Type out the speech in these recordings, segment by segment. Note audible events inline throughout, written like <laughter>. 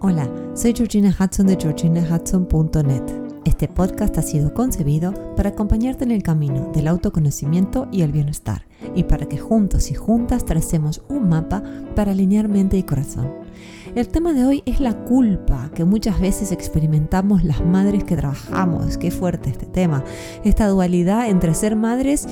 Hola, soy Georgina Hudson de georginahudson.net. Este podcast ha sido concebido para acompañarte en el camino del autoconocimiento y el bienestar y para que juntos y juntas tracemos un mapa para alinear mente y corazón. El tema de hoy es la culpa que muchas veces experimentamos las madres que trabajamos. Qué fuerte este tema. Esta dualidad entre ser madres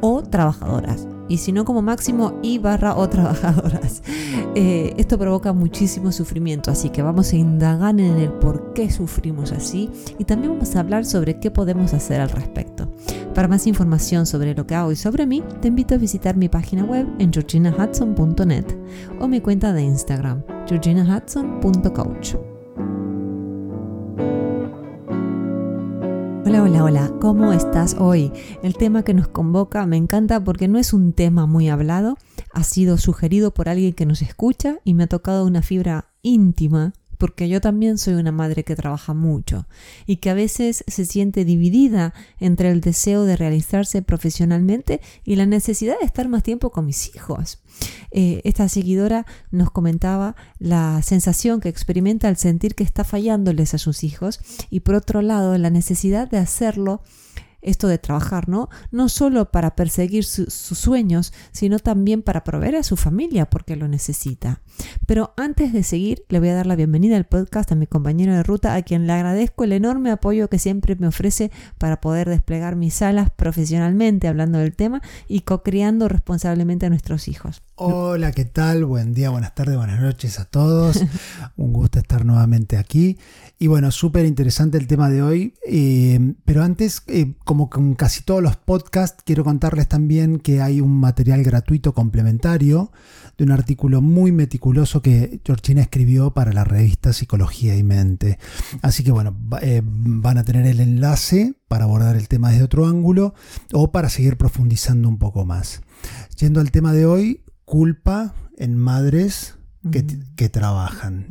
o trabajadoras y si no como máximo y barra o trabajadoras. <laughs> Eh, esto provoca muchísimo sufrimiento, así que vamos a indagar en el por qué sufrimos así y también vamos a hablar sobre qué podemos hacer al respecto. Para más información sobre lo que hago y sobre mí, te invito a visitar mi página web en georginahudson.net o mi cuenta de Instagram, georginahudson.coach. Hola, hola, hola, ¿cómo estás hoy? El tema que nos convoca me encanta porque no es un tema muy hablado, ha sido sugerido por alguien que nos escucha y me ha tocado una fibra íntima porque yo también soy una madre que trabaja mucho y que a veces se siente dividida entre el deseo de realizarse profesionalmente y la necesidad de estar más tiempo con mis hijos. Eh, esta seguidora nos comentaba la sensación que experimenta al sentir que está fallándoles a sus hijos y por otro lado la necesidad de hacerlo esto de trabajar, ¿no? No solo para perseguir sus sueños, sino también para proveer a su familia porque lo necesita. Pero antes de seguir, le voy a dar la bienvenida al podcast a mi compañero de ruta, a quien le agradezco el enorme apoyo que siempre me ofrece para poder desplegar mis alas profesionalmente hablando del tema y co-criando responsablemente a nuestros hijos. Hola, ¿qué tal? Buen día, buenas tardes, buenas noches a todos. <laughs> Un gusto estar nuevamente aquí. Y bueno, súper interesante el tema de hoy. Eh, pero antes, eh, como con casi todos los podcasts, quiero contarles también que hay un material gratuito complementario de un artículo muy meticuloso que Georgina escribió para la revista Psicología y Mente. Así que bueno, eh, van a tener el enlace para abordar el tema desde otro ángulo o para seguir profundizando un poco más. Yendo al tema de hoy, culpa en madres que, trabajan.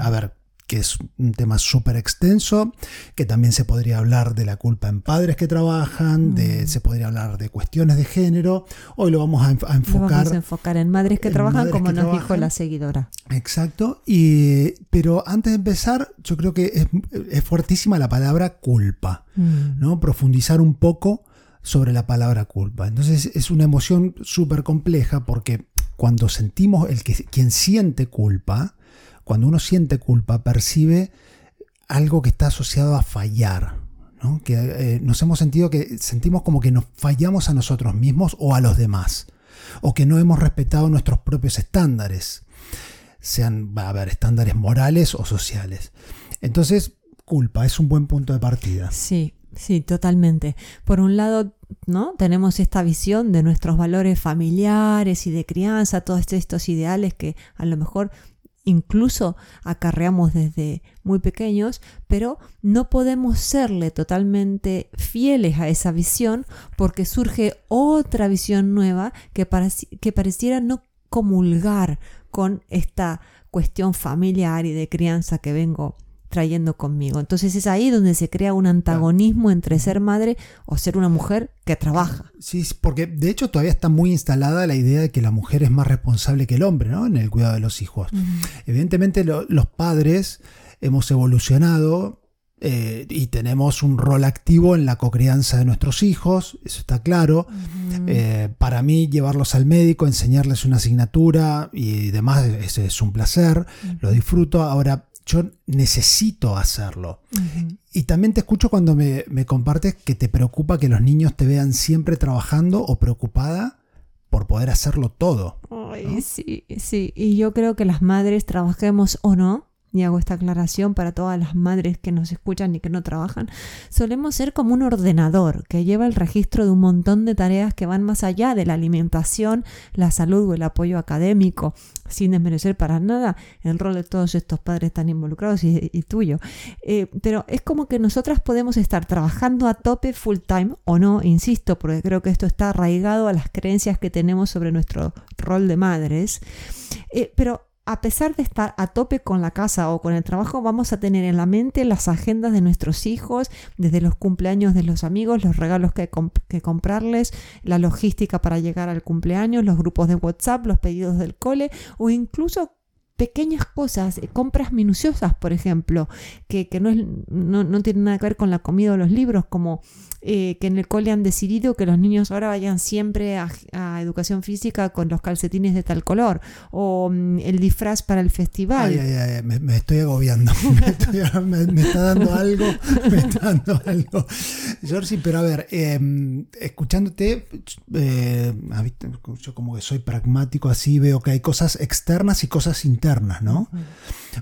a ver, que es un tema súper extenso, que también se podría hablar de la culpa en padres que trabajan, de, mm. se podría hablar de cuestiones de género. Hoy lo vamos a, enfocar. vamos a enfocar en madres que trabajan, como nos dijo la seguidora. Exacto. Y, pero antes de empezar, yo creo que es, fuertísima la palabra culpa, mm. ¿no? Profundizar un poco sobre la palabra culpa. Entonces es una emoción súper compleja porque cuando sentimos el que quien siente culpa, cuando uno siente culpa, percibe algo que está asociado a fallar. ¿no? Que eh, nos hemos sentido que sentimos como que nos fallamos a nosotros mismos o a los demás. O que no hemos respetado nuestros propios estándares. Sean, va a haber estándares morales o sociales. Entonces, culpa es un buen punto de partida. Sí, sí, totalmente. Por un lado, ¿no? Tenemos esta visión de nuestros valores familiares y de crianza, todos estos ideales que a lo mejor incluso acarreamos desde muy pequeños, pero no podemos serle totalmente fieles a esa visión porque surge otra visión nueva que, que pareciera no comulgar con esta cuestión familiar y de crianza que vengo trayendo conmigo. Entonces es ahí donde se crea un antagonismo entre ser madre o ser una mujer que trabaja. Sí, porque de hecho todavía está muy instalada la idea de que la mujer es más responsable que el hombre, ¿no? En el cuidado de los hijos. Evidentemente los padres hemos evolucionado eh, y tenemos un rol activo en la cocrianza de nuestros hijos, eso está claro. Eh, para mí, llevarlos al médico, enseñarles una asignatura y demás, es un placer, lo disfruto. Ahora, yo necesito hacerlo. Y también te escucho cuando me, compartes que te preocupa que los niños te vean siempre trabajando o preocupada por poder hacerlo todo. Ay, sí, sí. Y yo creo que las madres, trabajemos o no, y hago esta aclaración para todas las madres que nos escuchan y que no trabajan, solemos ser como un ordenador que lleva el registro de un montón de tareas que van más allá de la alimentación, la salud o el apoyo académico, sin desmerecer para nada el rol de todos estos padres tan involucrados y, tuyo. Eh, pero es como que nosotras podemos estar trabajando a tope full time o no, insisto, porque creo que esto está arraigado a las creencias que tenemos sobre nuestro rol de madres, eh, pero a pesar de estar a tope con la casa o con el trabajo, vamos a tener en la mente las agendas de nuestros hijos, desde los cumpleaños de los amigos, los regalos que, que, comprarles, la logística para llegar al cumpleaños, los grupos de WhatsApp, los pedidos del cole o incluso pequeñas cosas, eh, compras minuciosas, por ejemplo, que, no, es, no, no tienen nada que ver con la comida o los libros, como eh, que en el cole han decidido que los niños ahora vayan siempre a, educación física con los calcetines de tal color o mm, el disfraz para el festival. Ay, ay, ay, me, estoy agobiando, <laughs> me, está dando algo, me está dando algo. Georgie, pero a ver, em, escuchándote, eh, yo como que soy pragmático así, veo que hay cosas externas y cosas internas, ¿no?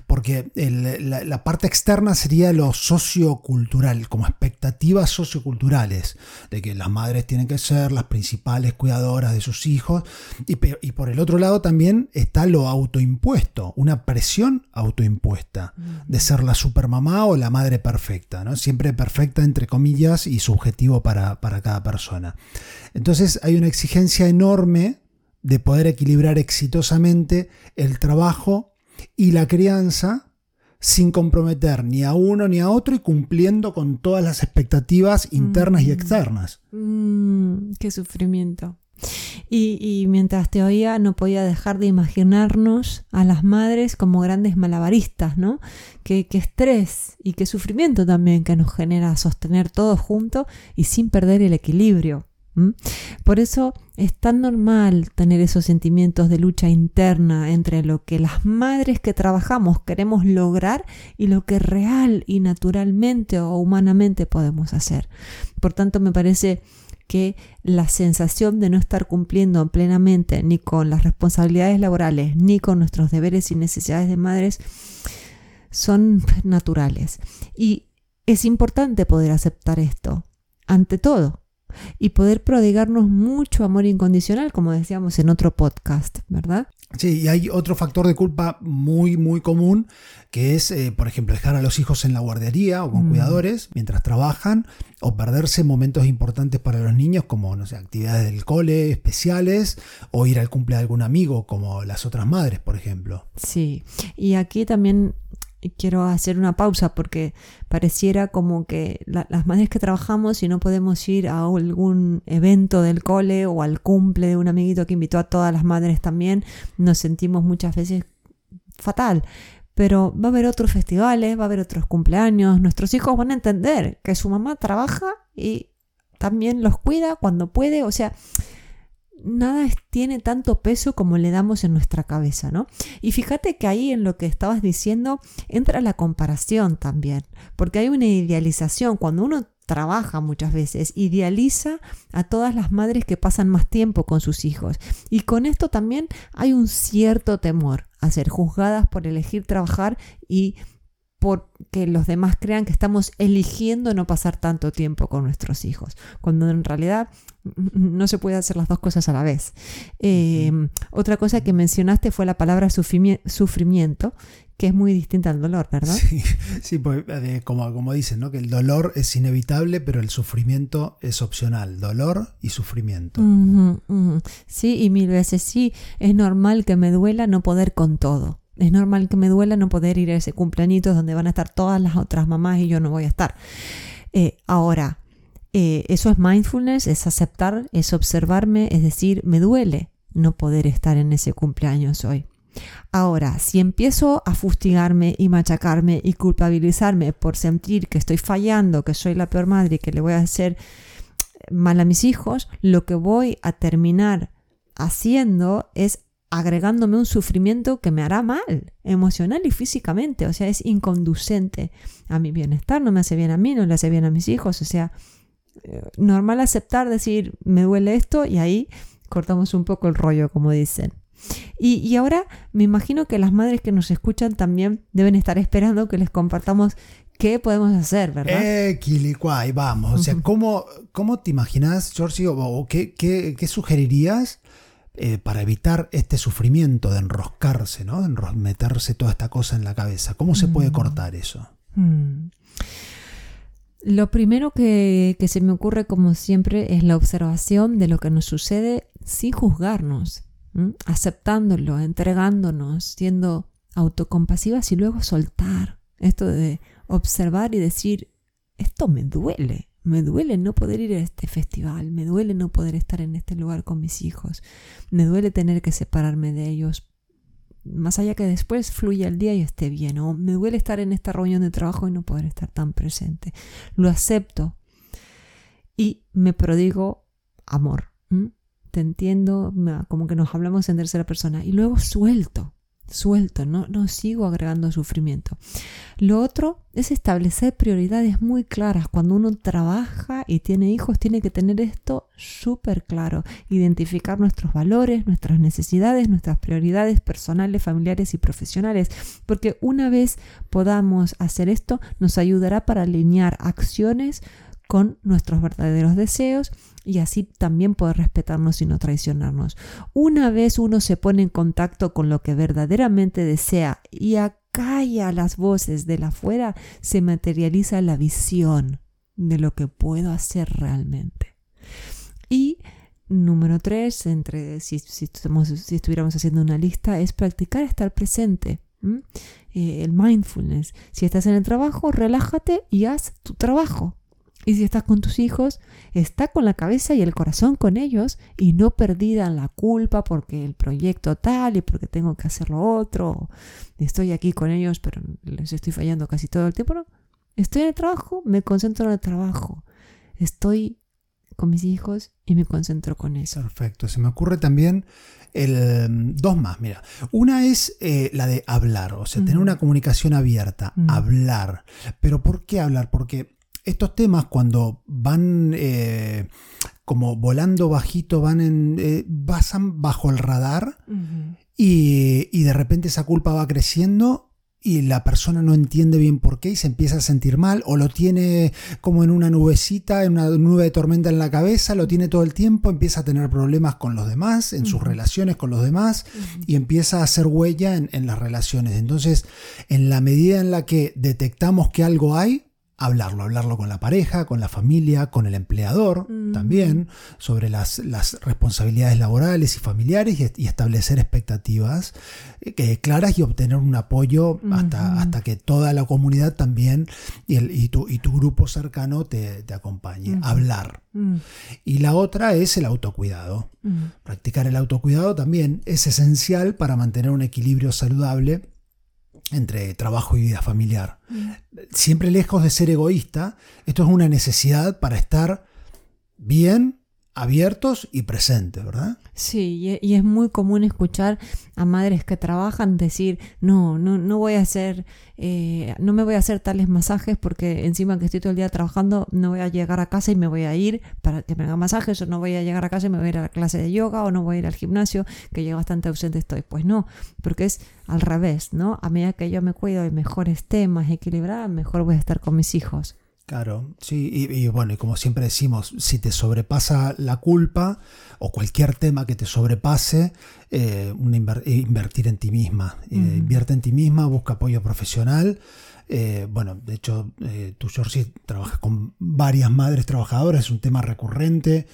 Porque la, la parte externa sería lo sociocultural, como expectativas socioculturales de que las madres tienen que ser las principales cuidadoras de sus hijos, y, y por el otro lado también está lo autoimpuesto, una presión autoimpuesta de ser la supermamá o la madre perfecta, ¿no? siempre perfecta entre comillas y subjetivo para, para cada persona. Entonces hay una exigencia enorme de poder equilibrar exitosamente el trabajo y la crianza sin comprometer ni a uno ni a otro y cumpliendo con todas las expectativas internas y mm. externas. Mm, qué sufrimiento. Y, mientras te oía no podía dejar de imaginarnos a las madres como grandes malabaristas, ¿no? Qué, estrés y qué sufrimiento también que nos genera sostener todo junto y sin perder el equilibrio. Por eso es tan normal tener esos sentimientos de lucha interna entre lo que las madres que trabajamos queremos lograr y lo que real y naturalmente o humanamente podemos hacer. Por tanto, me parece que la sensación de no estar cumpliendo plenamente ni con las responsabilidades laborales ni con nuestros deberes y necesidades de madres son naturales. Y es importante poder aceptar esto, ante todo, y poder prodigarnos mucho amor incondicional, como decíamos en otro podcast, ¿verdad? Sí, y hay otro factor de culpa muy, muy común, que es, eh, por ejemplo, dejar a los hijos en la guardería o con mm. cuidadores mientras trabajan, o perderse momentos importantes para los niños, como, no sé, actividades del cole especiales, o ir al cumple de algún amigo, como las otras madres, por ejemplo. Sí, y aquí también quiero hacer una pausa porque pareciera como que las madres que trabajamos y no podemos ir a algún evento del cole o al cumple de un amiguito que invitó a todas las madres también, nos sentimos muchas veces fatal. Pero va a haber otros festivales, va a haber otros cumpleaños, nuestros hijos van a entender que su mamá trabaja y también los cuida cuando puede, o sea, nada tiene tanto peso como le damos en nuestra cabeza, ¿no? Y fíjate que ahí en lo que estabas diciendo entra la comparación también, porque hay una idealización. Cuando uno trabaja muchas veces, idealiza a todas las madres que pasan más tiempo con sus hijos. Y con esto también hay un cierto temor a ser juzgadas por elegir trabajar y porque los demás crean que estamos eligiendo no pasar tanto tiempo con nuestros hijos, cuando en realidad no se puede hacer las dos cosas a la vez. Em, otra cosa que mencionaste fue la palabra sufrimiento, que es muy distinta al dolor, ¿verdad? <laughs> Sí, pues, eh, como, como dicen, ¿no? que el dolor es inevitable, pero el sufrimiento es opcional. Dolor y sufrimiento. Sí, y mil veces sí, es normal que me duela no poder con todo. Es normal que me duela no poder ir a ese cumpleañito donde van a estar todas las otras mamás y yo no voy a estar. Eh, ahora, eh, eso es mindfulness, es aceptar, es observarme, es decir, me duele no poder estar en ese cumpleaños hoy. Ahora, si empiezo a fustigarme y machacarme y culpabilizarme por sentir que estoy fallando, que soy la peor madre y que le voy a hacer mal a mis hijos, lo que voy a terminar haciendo es agregándome un sufrimiento que me hará mal, emocional y físicamente, o sea, es inconducente a mi bienestar, no me hace bien a mí, no le hace bien a mis hijos, o sea, eh, normal aceptar, decir, me duele esto y ahí cortamos un poco el rollo, como dicen. Y, ahora me imagino que las madres que nos escuchan también deben estar esperando que les compartamos qué podemos hacer, ¿verdad? Eh, vamos. O sea, <laughs> ¿cómo, cómo te imaginas, Georgie, o, qué, qué, qué sugerirías eh, para evitar este sufrimiento de enroscarse, ¿no? De meterse toda esta cosa en la cabeza. ¿Cómo se puede mm. cortar eso? Mm. Lo primero que, se me ocurre, como siempre, es la observación de lo que nos sucede sin juzgarnos, aceptándolo, entregándonos, siendo autocompasivas y luego soltar. Esto de observar y decir, esto me duele, me duele no poder ir a este festival, me duele no poder estar en este lugar con mis hijos, me duele tener que separarme de ellos más allá que después fluya el día y esté bien. O me duele estar en esta reunión de trabajo y no poder estar tan presente. Lo acepto y me prodigo amor. Te entiendo, como que nos hablamos en tercera persona. Y luego suelto suelto, no, no sigo agregando sufrimiento. Lo otro es establecer prioridades muy claras. Cuando uno trabaja y tiene hijos, tiene que tener esto súper claro. Identificar nuestros valores, nuestras necesidades, nuestras prioridades personales, familiares y profesionales. Porque una vez podamos hacer esto, nos ayudará para alinear acciones con nuestros verdaderos deseos y así también poder respetarnos y no traicionarnos. Una vez uno se pone en contacto con lo que verdaderamente desea y acalla las voces de la afuera, se materializa la visión de lo que puedo hacer realmente. Y número tres, entre, si, estuviéramos haciendo una lista, es practicar estar presente. Eh, el mindfulness. Si estás en el trabajo, relájate y haz tu trabajo. Y si estás con tus hijos, está con la cabeza y el corazón con ellos y no perdida en la culpa porque el proyecto tal y porque tengo que hacer lo otro. Estoy aquí con ellos, pero les estoy fallando casi todo el tiempo. No, estoy en el trabajo, me concentro en el trabajo. Estoy con mis hijos y me concentro con eso. Perfecto. Se me ocurre también el, dos más, mira. Una es eh, la de hablar, o sea, tener una comunicación abierta, hablar. Pero ¿por qué hablar? Porque estos temas cuando van eh, como volando bajito, van en, eh, pasan bajo el radar y, de repente esa culpa va creciendo y la persona no entiende bien por qué y se empieza a sentir mal o lo tiene como en una nubecita, en una nube de tormenta en la cabeza, lo tiene todo el tiempo, empieza a tener problemas con los demás, en sus relaciones con los demás y empieza a hacer huella en, las relaciones. Entonces, en la medida en la que detectamos que algo hay, hablarlo, hablarlo con la pareja, con la familia, con el empleador también, sobre las, responsabilidades laborales y familiares y, establecer expectativas eh, claras y obtener un apoyo hasta, hasta que toda la comunidad también y, el, y, tu, y tu grupo cercano te, acompañe. Hablar. Y la otra es el autocuidado. Practicar el autocuidado también es esencial para mantener un equilibrio saludable entre trabajo y vida familiar. Mm. Siempre lejos de ser egoísta, esto es una necesidad para estar bien abiertos y presentes, ¿verdad? Sí, y es muy común escuchar a madres que trabajan decir, no, no, no voy a hacer, eh, no me voy a hacer tales masajes porque encima que estoy todo el día trabajando, no voy a llegar a casa y me voy a ir para que me haga masajes, o no voy a llegar a casa y me voy a ir a la clase de yoga, o no voy a ir al gimnasio, que ya bastante ausente estoy. Pues no, porque es al revés, ¿no? A medida que yo me cuido y mejor esté, más equilibrada, mejor voy a estar con mis hijos. Claro, sí, y, bueno, y como siempre decimos, si te sobrepasa la culpa o cualquier tema que te sobrepase, eh, invertir en ti misma. Eh, invierte en ti misma, busca apoyo profesional. Eh, bueno, de hecho, tú, Georgie, trabajas con varias madres trabajadoras, es un tema recurrente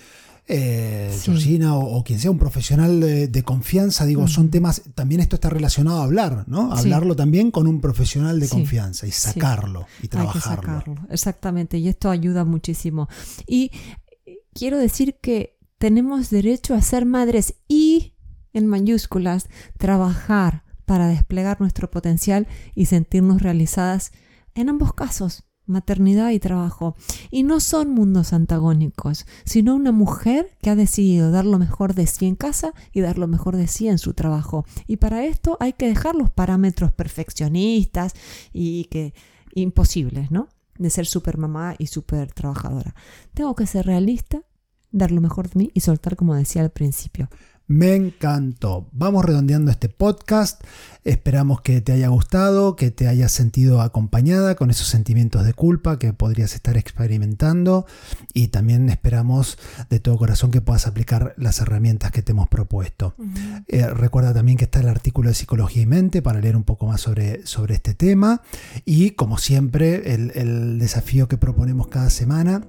eh, Georgina o, quien sea un profesional de, confianza, digo, son temas, también esto está relacionado a hablar, ¿no? Hablarlo también con un profesional de confianza y sacarlo y trabajarlo. sacarlo, exactamente, y esto ayuda muchísimo. Y quiero decir que tenemos derecho a ser madres y, en mayúsculas, trabajar para desplegar nuestro potencial y sentirnos realizadas en ambos casos maternidad y trabajo. Y no son mundos antagónicos, sino una mujer que ha decidido dar lo mejor de sí en casa y dar lo mejor de sí en su trabajo. Y para esto hay que dejar los parámetros perfeccionistas y que imposibles, ¿no? De ser super mamá y super trabajadora. Tengo que ser realista, dar lo mejor de mí y soltar como decía al principio. Me encantó. Vamos redondeando este podcast. Esperamos que te haya gustado, que te hayas sentido acompañada con esos sentimientos de culpa que podrías estar experimentando y también esperamos de todo corazón que puedas aplicar las herramientas que te hemos propuesto. Eh, recuerda también que está el artículo de Psicología y Mente para leer un poco más sobre, sobre este tema y como siempre el, el desafío que proponemos cada semana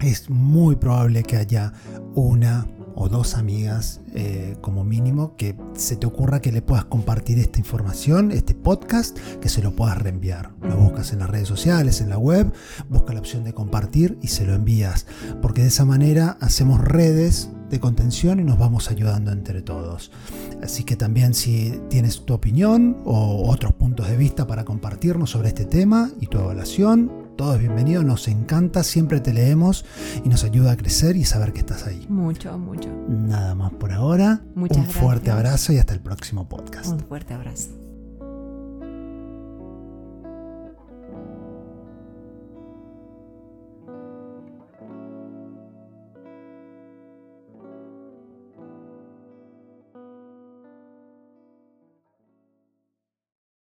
es muy probable que haya una o dos amigas eh, como mínimo que se te ocurra que le puedas compartir esta información, este podcast, que se lo puedas reenviar. Lo buscas en las redes sociales, en la web, busca la opción de compartir y se lo envías. Porque de esa manera hacemos redes de contención y nos vamos ayudando entre todos. Así que también si tienes tu opinión o otros puntos de vista para compartirnos sobre este tema y tu evaluación, todo es bienvenido, nos encanta, siempre te leemos y nos ayuda a crecer y saber que estás ahí. Mucho, mucho. Nada más por ahora. Muchas Un fuerte gracias. abrazo y hasta el próximo podcast. Un fuerte abrazo.